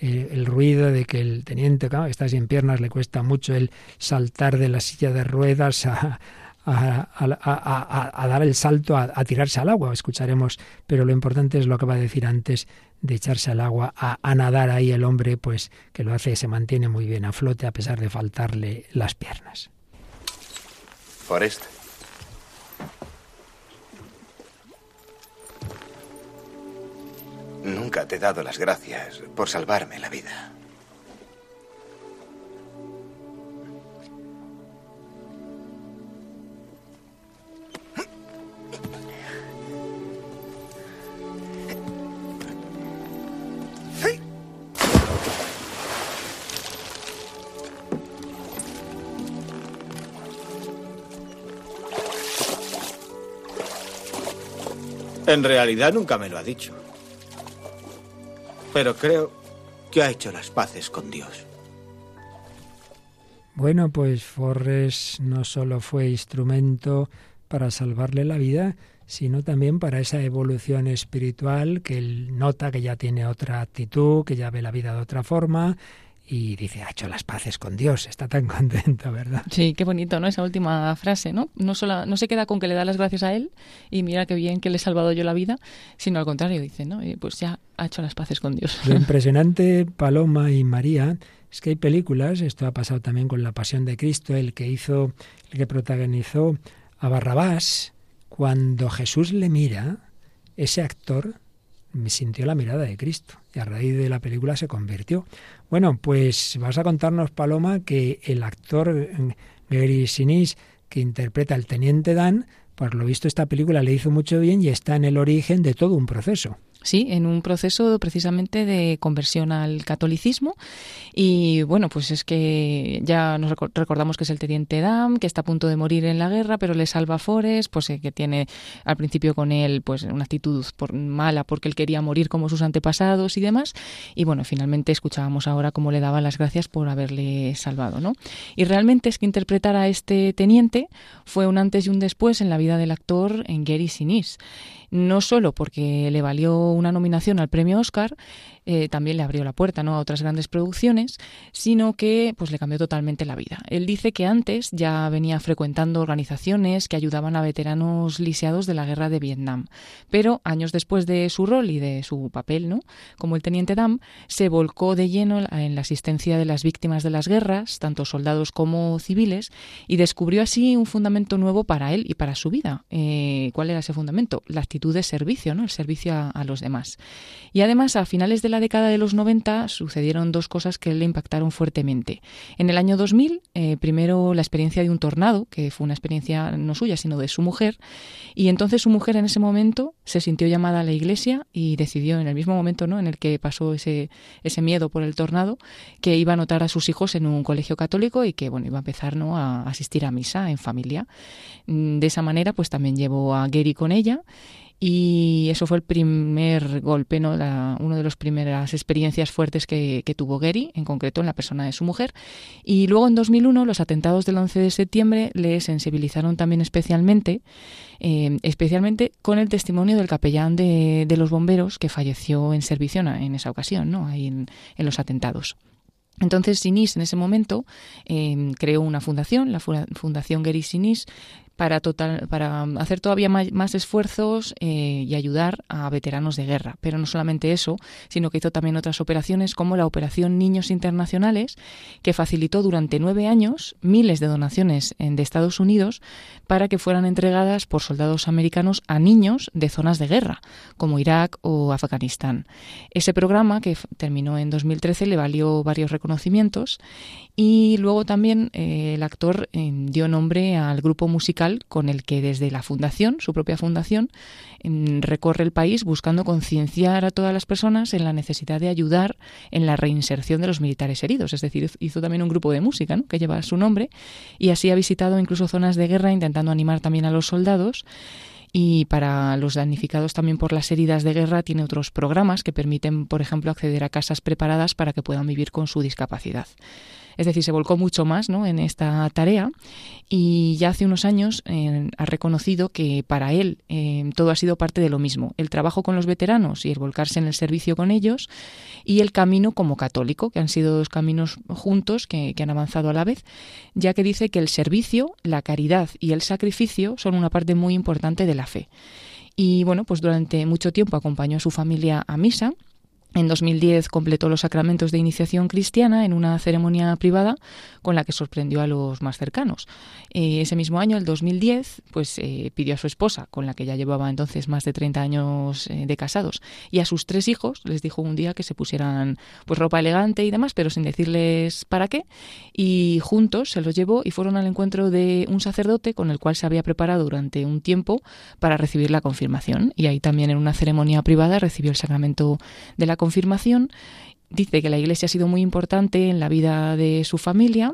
eh, el ruido de que el teniente, claro, está sin piernas, le cuesta mucho el saltar de la silla de ruedas a, a, a, a dar el salto, a, tirarse al agua. Escucharemos, pero lo importante es lo que va a decir antes de echarse al agua, a, nadar ahí el hombre, pues que lo hace, se mantiene muy bien a flote a pesar de faltarle las piernas. Forrest. Nunca te he dado las gracias por salvarme la vida. En realidad nunca me lo ha dicho. Pero creo que ha hecho las paces con Dios. Bueno, pues Forres no solo fue instrumento para salvarle la vida, sino también para esa evolución espiritual que él nota que ya tiene otra actitud, que ya ve la vida de otra forma y dice, ha hecho las paces con Dios, está tan (laughs) contento, ¿verdad? Sí, qué bonito, ¿no? Esa última frase, ¿no? No, solo, no se queda con que le da las gracias a él y mira qué bien que le he salvado yo la vida, sino al contrario, dice, ¿no? Pues ya ha hecho las paces con Dios. Lo (laughs) impresionante, Paloma y María, es que hay películas, esto ha pasado también con La Pasión de Cristo, el que hizo, el que protagonizó a Barrabás, cuando Jesús le mira, ese actor sintió la mirada de Cristo y a raíz de la película se convirtió. Bueno, pues vas a contarnos, Paloma, que el actor Gary Sinise, que interpreta al teniente Dan, por lo visto esta película le hizo mucho bien y está en el origen de todo un proceso. Sí, en un proceso precisamente de conversión al catolicismo. Y bueno, pues es que ya nos recordamos que es el teniente Dam, que está a punto de morir en la guerra, pero le salva a Forrest, pues que tiene al principio con él pues una actitud mala porque él quería morir como sus antepasados y demás. Y bueno, finalmente escuchábamos ahora cómo le daba las gracias por haberle salvado, ¿no? Y realmente es que interpretar a este teniente fue un antes y un después en la vida del actor en Gary Sinise no solo porque le valió una nominación al premio Oscar, eh, también le abrió la puerta ¿no? a otras grandes producciones, sino que pues le cambió totalmente la vida. Él dice que antes ya venía frecuentando organizaciones que ayudaban a veteranos lisiados de la guerra de Vietnam, pero años después de su rol y de su papel, ¿no? como el teniente Dam, se volcó de lleno en la asistencia de las víctimas de las guerras, tanto soldados como civiles, y descubrió así un fundamento nuevo para él y para su vida. Eh, ¿Cuál era ese fundamento? La actitud de servicio, ¿no? el servicio a, a los demás. Y además, a finales de la década de los 90 sucedieron dos cosas que le impactaron fuertemente. En el año 2000, eh, primero la experiencia de un tornado, que fue una experiencia no suya, sino de su mujer, y entonces su mujer en ese momento se sintió llamada a la iglesia y decidió en el mismo momento ¿no? en el que pasó ese, ese miedo por el tornado, que iba a anotar a sus hijos en un colegio católico y que bueno, iba a empezar ¿no? a asistir a misa en familia. Mm, de esa manera, pues también llevó a Gary con ella y eso fue el primer golpe, ¿no? La, una de las primeras experiencias fuertes que, tuvo Gary, en concreto en la persona de su mujer. Y luego en 2001 los atentados del 11 de septiembre le sensibilizaron también especialmente, eh, especialmente con el testimonio del capellán de, los bomberos que falleció en servicio en esa ocasión, ¿no? ahí en, los atentados. Entonces Sinis en ese momento eh, creó una fundación, la Fundación Gary Sinis, para, total, para hacer todavía más, esfuerzos eh, y ayudar a veteranos de guerra. Pero no solamente eso, sino que hizo también otras operaciones como la Operación Niños Internacionales, que facilitó durante nueve años miles de donaciones de Estados Unidos para que fueran entregadas por soldados americanos a niños de zonas de guerra, como Irak o Afganistán. Ese programa, que terminó en 2013, le valió varios reconocimientos y luego también eh, el actor eh, dio nombre al grupo musical con el que desde la fundación, su propia fundación, recorre el país buscando concienciar a todas las personas en la necesidad de ayudar en la reinserción de los militares heridos. Es decir, hizo también un grupo de música que lleva su nombre y así ha visitado incluso zonas de guerra intentando animar también a los soldados y para los damnificados también por las heridas de guerra tiene otros programas que permiten, por ejemplo, acceder a casas preparadas para que puedan vivir con su discapacidad. Es decir, se volcó mucho más ¿no? en esta tarea y ya hace unos años eh, ha reconocido que para él eh, todo ha sido parte de lo mismo. El trabajo con los veteranos y el volcarse en el servicio con ellos y el camino como católico, que han sido dos caminos juntos que, que han avanzado a la vez, ya que dice que el servicio, la caridad y el sacrificio son una parte muy importante de la fe. Y bueno, pues durante mucho tiempo acompañó a su familia a misa en 2010 completó los sacramentos de iniciación cristiana en una ceremonia privada con la que sorprendió a los más cercanos. Eh, ese mismo año, el 2010, pues eh, pidió a su esposa, con la que ya llevaba entonces más de 30 años eh, de casados, y a sus tres hijos les dijo un día que se pusieran pues ropa elegante y demás, pero sin decirles para qué, y juntos se los llevó y fueron al encuentro de un sacerdote con el cual se había preparado durante un tiempo para recibir la confirmación, y ahí también en una ceremonia privada recibió el sacramento de la confirmación dice que la Iglesia ha sido muy importante en la vida de su familia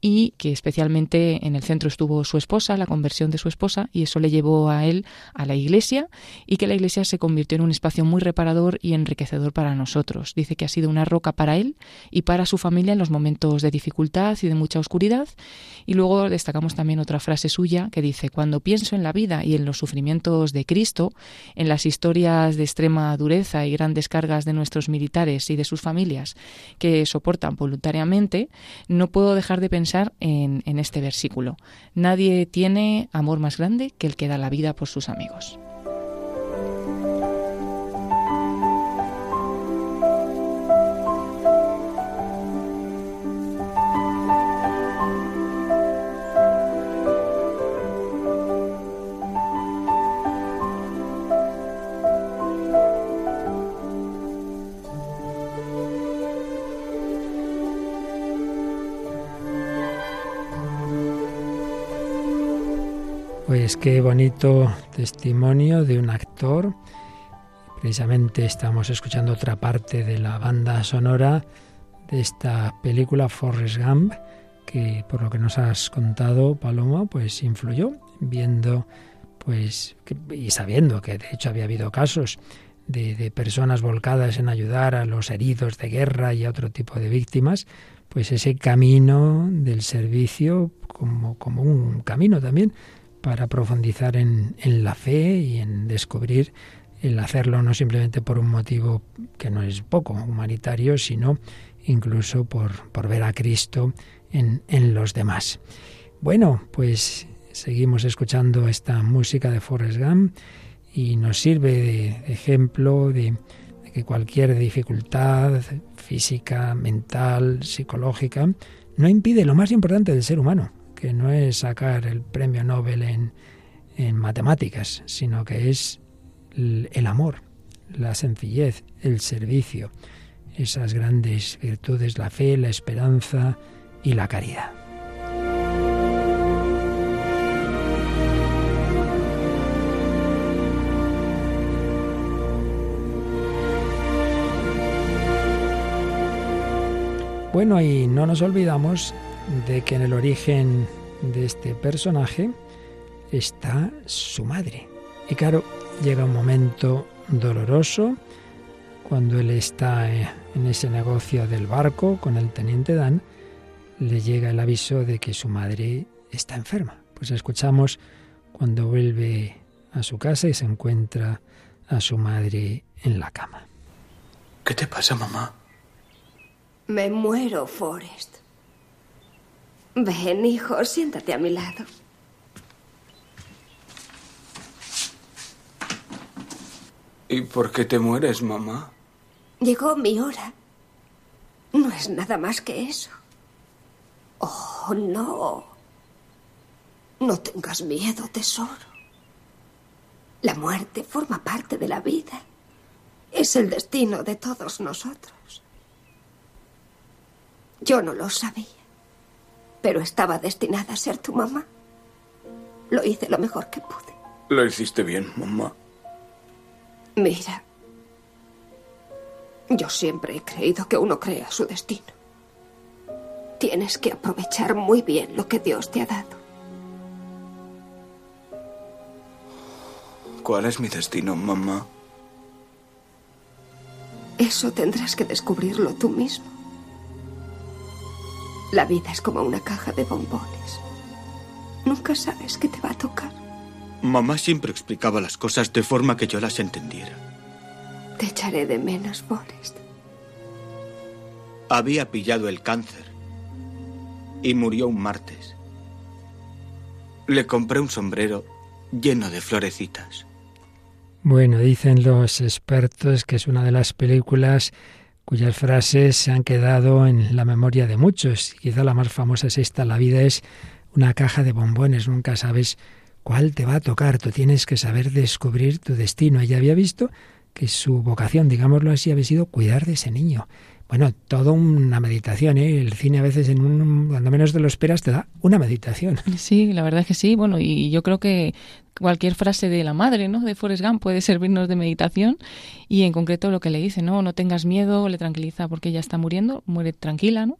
y que especialmente en el centro estuvo su esposa, la conversión de su esposa, y eso le llevó a él a la iglesia y que la iglesia se convirtió en un espacio muy reparador y enriquecedor para nosotros. Dice que ha sido una roca para él y para su familia en los momentos de dificultad y de mucha oscuridad. Y luego destacamos también otra frase suya que dice, cuando pienso en la vida y en los sufrimientos de Cristo, en las historias de extrema dureza y grandes cargas de nuestros militares y de sus familias que soportan voluntariamente, no puedo dejar de pensar en, en este versículo. Nadie tiene amor más grande que el que da la vida por sus amigos. Pues qué bonito testimonio de un actor. Precisamente estamos escuchando otra parte de la banda sonora de esta película Forrest Gump, que por lo que nos has contado, Paloma, pues influyó, viendo pues y sabiendo que de hecho había habido casos de, de, personas volcadas en ayudar a los heridos de guerra y a otro tipo de víctimas, pues ese camino del servicio como, como un camino también para profundizar en, la fe y en descubrir el hacerlo no simplemente por un motivo que no es poco humanitario, sino incluso por, por ver a Cristo en, en, los demás. Bueno, pues seguimos escuchando esta música de Forrest Gump y nos sirve de, ejemplo de, de que cualquier dificultad física, mental, psicológica, no impide lo más importante del ser humano, que no es sacar el premio Nobel en, en matemáticas, sino que es el, amor, la sencillez, el servicio, esas grandes virtudes, la fe, la esperanza y la caridad. Bueno, y no nos olvidamos de que en el origen de este personaje está su madre. Y claro, llega un momento doloroso cuando él está eh, en ese negocio del barco con el teniente Dan, le llega el aviso de que su madre está enferma. Pues escuchamos cuando vuelve a su casa y se encuentra a su madre en la cama. ¿Qué te pasa, mamá? Me muero, Forrest. Ven, hijo, siéntate a mi lado. ¿Y por qué te mueres, mamá? Llegó mi hora. No es nada más que eso. Oh, no. No tengas miedo, tesoro. La muerte forma parte de la vida. Es el destino de todos nosotros. Yo no lo sabía, pero estaba destinada a ser tu mamá. Lo hice lo mejor que pude. Lo hiciste bien, mamá. Mira, yo siempre he creído que uno crea su destino. Tienes que aprovechar muy bien lo que Dios te ha dado. ¿Cuál es mi destino, mamá? Eso tendrás que descubrirlo tú mismo. La vida es como una caja de bombones. Nunca sabes qué te va a tocar. Mamá siempre explicaba las cosas de forma que yo las entendiera. Te echaré de menos, Forrest. Había pillado el cáncer y murió un martes. Le compré un sombrero lleno de florecitas. Bueno, dicen los expertos que es una de las películas cuyas frases se han quedado en la memoria de muchos. Quizá la más famosa es esta, la vida es una caja de bombones, nunca sabes cuál te va a tocar, tú tienes que saber descubrir tu destino. Ella había visto que su vocación, digámoslo así, había sido cuidar de ese niño. Bueno, todo una meditación, ¿eh? El cine a veces, en un, cuando menos te lo esperas, te da una meditación. Sí, la verdad es que sí. Bueno, y yo creo que cualquier frase de la madre, ¿no? De Forrest Gump puede servirnos de meditación y en concreto lo que le dice, no, no tengas miedo, le tranquiliza porque ella está muriendo, muere tranquila, ¿no?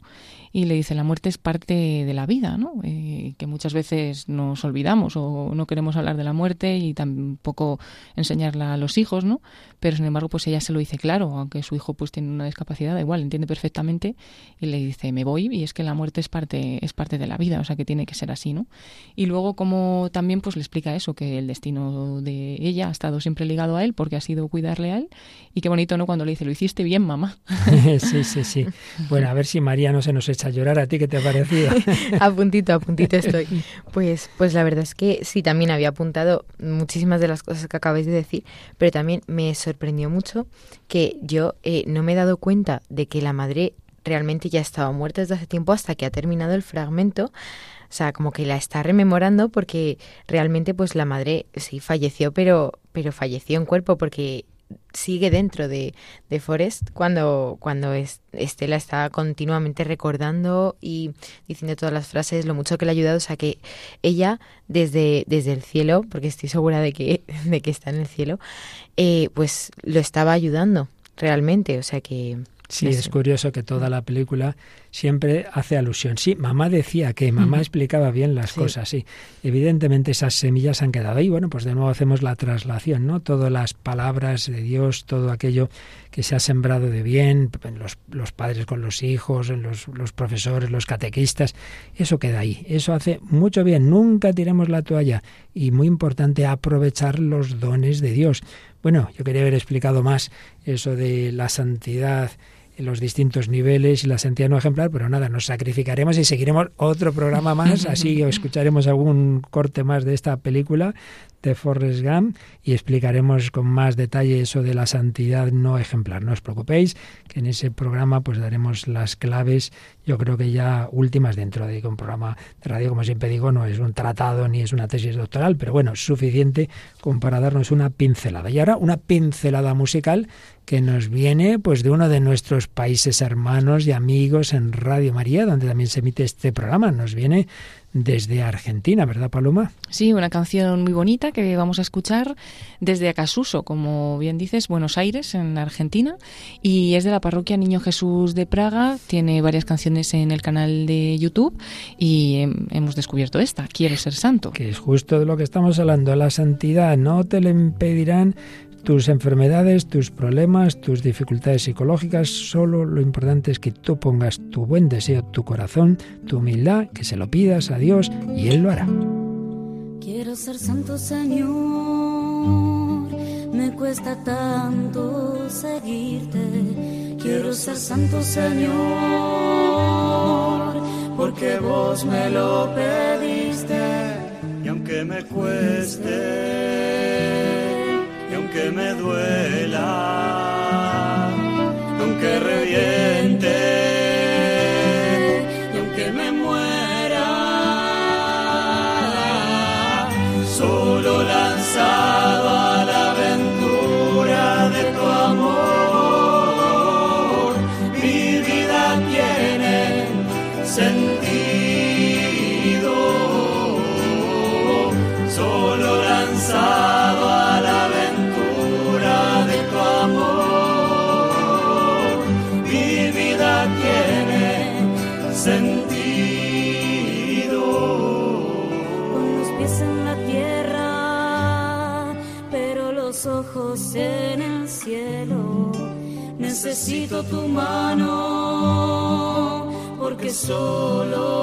Y le dice, la muerte es parte de la vida, ¿no? Eh, que muchas veces nos olvidamos o no queremos hablar de la muerte y tampoco enseñarla a los hijos, ¿no? Pero sin embargo, pues ella se lo dice claro, aunque su hijo pues tiene una discapacidad, da igual, entiende perfectamente y le dice, me voy y es que la muerte es parte, es parte de la vida, o sea que tiene que ser así, ¿no? Y luego como también pues le explica eso, que el destino de ella ha estado siempre ligado a él porque ha sido cuidarle a él. Y qué bonito, ¿no? Cuando le dice, lo hiciste bien, mamá. (laughs) sí, sí, sí. Bueno, a ver si María no se nos echa a llorar. ¿A ti qué te ha parecido? (laughs) a puntito, a puntito estoy. Pues, pues la verdad es que sí, también había apuntado muchísimas de las cosas que acabáis de decir, pero también me sorprendió mucho que yo eh, no me he dado cuenta de que la madre realmente ya estaba muerta desde hace tiempo hasta que ha terminado el fragmento o sea, como que la está rememorando porque realmente pues la madre sí falleció, pero, pero falleció en cuerpo porque sigue dentro de, de Forrest cuando, cuando Estela está continuamente recordando y diciendo todas las frases, lo mucho que le ha ayudado. O sea que ella desde, desde el cielo, porque estoy segura de que, (laughs) de que está en el cielo, eh, pues lo estaba ayudando realmente. O sea que... Sí, es curioso que toda la película siempre hace alusión. Sí, mamá decía que mamá explicaba bien las cosas, sí. Evidentemente esas semillas han quedado ahí. Bueno, pues de nuevo hacemos la traslación, ¿no? Todas las palabras de Dios, todo aquello que se ha sembrado de bien, los, los padres con los hijos, los, los profesores, los catequistas, eso queda ahí. Eso hace mucho bien. Nunca tiremos la toalla. Y muy importante aprovechar los dones de Dios. Bueno, yo quería haber explicado más eso de la santidad en los distintos niveles y la santidad no ejemplar, pero nada, nos sacrificaremos y seguiremos otro programa más, así (laughs) escucharemos algún corte más de esta película de Forrest Gump y explicaremos con más detalle eso de la santidad no ejemplar. No os preocupéis, que en ese programa pues daremos las claves yo creo que ya últimas dentro de un programa de radio, como siempre digo, no es un tratado ni es una tesis doctoral, pero bueno, suficiente como para darnos una pincelada. Y ahora una pincelada musical que nos viene pues de uno de nuestros países hermanos y amigos en Radio María, donde también se emite este programa. Nos viene desde Argentina, ¿verdad, Paloma? Sí, una canción muy bonita que vamos a escuchar desde Acasuso, como bien dices, Buenos Aires, en Argentina, y es de la parroquia Niño Jesús de Praga. Tiene varias canciones en el canal de YouTube y hemos descubierto esta, Quiero ser santo. Que es justo de lo que estamos hablando, la santidad. No te le impedirán tus enfermedades, tus problemas, tus dificultades psicológicas, solo lo importante es que tú pongas tu buen deseo, tu corazón, tu humildad, que se lo pidas a Dios y Él lo hará. Quiero ser santo Señor, me cuesta tanto seguirte. Quiero ser santo Señor, porque vos me lo pediste. Y aunque me cueste me duela, aunque reviente y aunque me muera, solo lanzado Necesito tu mano, porque solo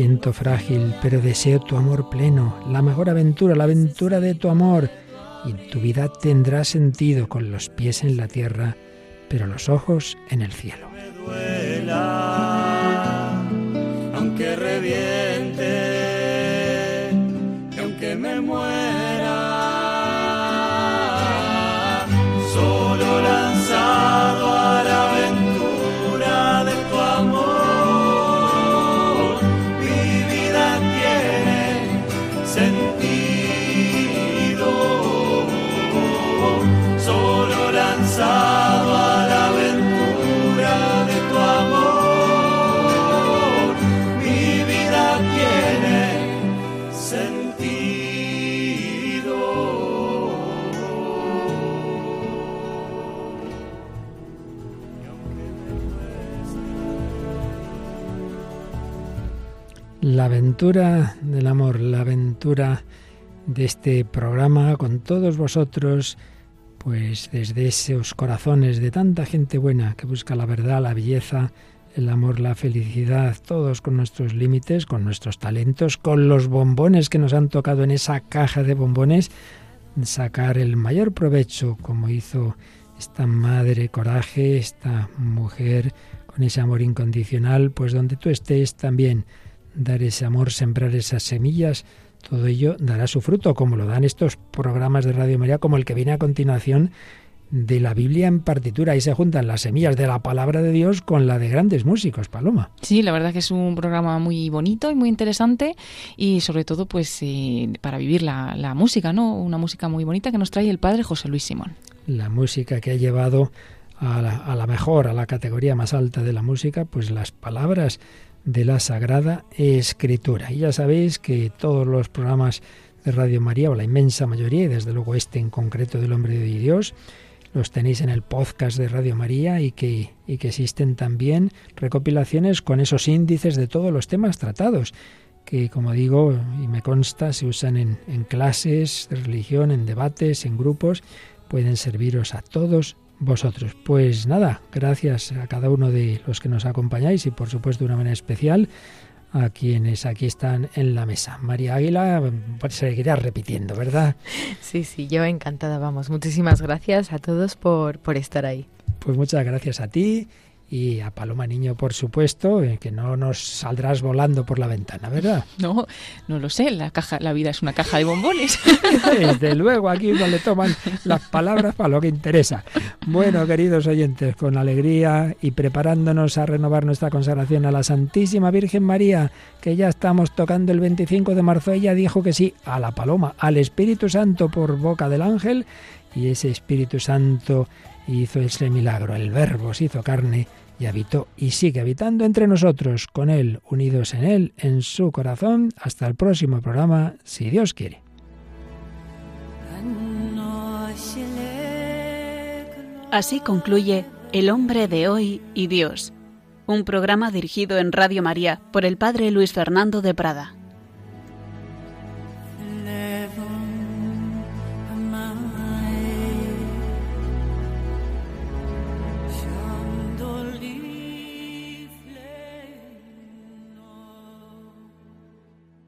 siento frágil, pero deseo tu amor pleno, la mejor aventura, la aventura de tu amor. Y tu vida tendrá sentido con los pies en la tierra, pero los ojos en el cielo. duela, aunque reviente, aunque me muera, La aventura del amor, la aventura de este programa con todos vosotros, pues desde esos corazones de tanta gente buena que busca la verdad, la belleza, el amor, la felicidad, todos con nuestros límites, con nuestros talentos, con los bombones que nos han tocado en esa caja de bombones, sacar el mayor provecho, como hizo esta madre coraje, esta mujer con ese amor incondicional, pues donde tú estés también dar ese amor, sembrar esas semillas, todo ello dará su fruto, como lo dan estos programas de Radio María, como el que viene a continuación de la Biblia en partitura. Ahí se juntan las semillas de la palabra de Dios con la de grandes músicos, Paloma. Sí, la verdad que es un programa muy bonito y muy interesante y sobre todo pues eh, para vivir la, la música, ¿no? Una música muy bonita que nos trae el padre José Luis Simón. La música que ha llevado a la, a la mejor, a la categoría más alta de la música, pues las palabras de la Sagrada Escritura. Y ya sabéis que todos los programas de Radio María, o la inmensa mayoría, y desde luego este en concreto del Hombre de Dios, los tenéis en el podcast de Radio María y que, y que existen también recopilaciones con esos índices de todos los temas tratados que, como digo, y me consta, se usan en, en clases de religión, en debates, en grupos, pueden serviros a todos vosotros. Pues nada, gracias a cada uno de los que nos acompañáis y por supuesto de una manera especial a quienes aquí están en la mesa. María Águila pues, seguirá repitiendo, ¿verdad? Sí, sí, yo encantada, vamos. Muchísimas gracias a todos por, por estar ahí. Pues muchas gracias a ti y a Paloma Niño, por supuesto, eh, que no nos saldrás volando por la ventana, ¿verdad? (laughs) No, no lo sé, la caja, la vida es una caja de bombones. (laughs) Desde luego, aquí no le toman las palabras para lo que interesa. Bueno, queridos oyentes, con alegría y preparándonos a renovar nuestra consagración a la Santísima Virgen María, que ya estamos tocando el 25 de marzo, ella dijo que sí a la paloma, al Espíritu Santo por boca del ángel, y ese Espíritu Santo hizo ese milagro, el Verbo se hizo carne y habitó y sigue habitando entre nosotros, con Él, unidos en Él, en su corazón. Hasta el próximo programa, si Dios quiere. Así concluye El hombre de hoy y Dios, un programa dirigido en Radio María por el Padre Luis Fernando de Prada.